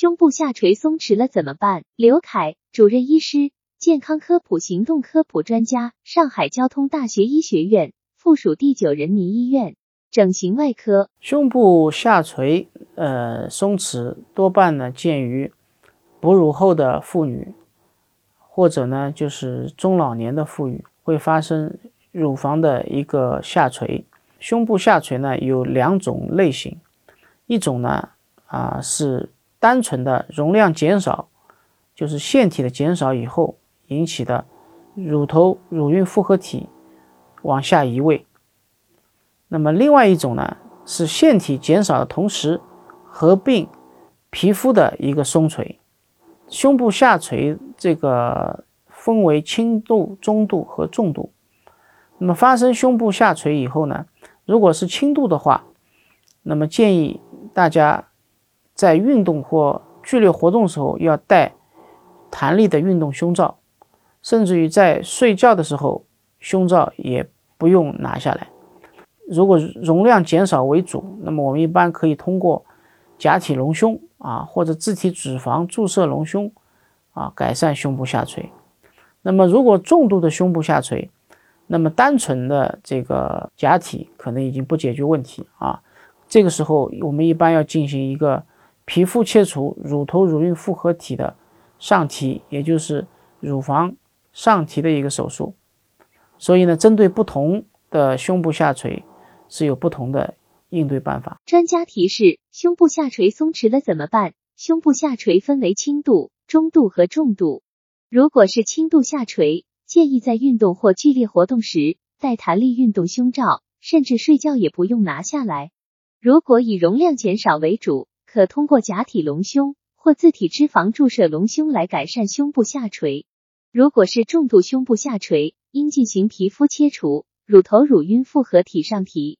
胸部下垂松弛了怎么办？刘凯，主任医师，健康科普行动科普专家，上海交通大学医学院附属第九人民医院整形外科。胸部下垂，呃，松弛多半呢见于哺乳后的妇女，或者呢就是中老年的妇女会发生乳房的一个下垂。胸部下垂呢有两种类型，一种呢啊是。单纯的容量减少，就是腺体的减少以后引起的乳头乳晕复合体往下移位。那么另外一种呢，是腺体减少的同时合并皮肤的一个松垂。胸部下垂这个分为轻度、中度和重度。那么发生胸部下垂以后呢，如果是轻度的话，那么建议大家。在运动或剧烈活动时候要戴弹力的运动胸罩，甚至于在睡觉的时候胸罩也不用拿下来。如果容量减少为主，那么我们一般可以通过假体隆胸啊或者自体脂肪注射隆胸啊改善胸部下垂。那么如果重度的胸部下垂，那么单纯的这个假体可能已经不解决问题啊。这个时候我们一般要进行一个。皮肤切除乳头乳晕复合体的上提，也就是乳房上提的一个手术。所以呢，针对不同的胸部下垂是有不同的应对办法。专家提示：胸部下垂松弛了怎么办？胸部下垂分为轻度、中度和重度。如果是轻度下垂，建议在运动或剧烈活动时戴弹力运动胸罩，甚至睡觉也不用拿下来。如果以容量减少为主。可通过假体隆胸或自体脂肪注射隆胸来改善胸部下垂。如果是重度胸部下垂，应进行皮肤切除、乳头乳晕复合体上提。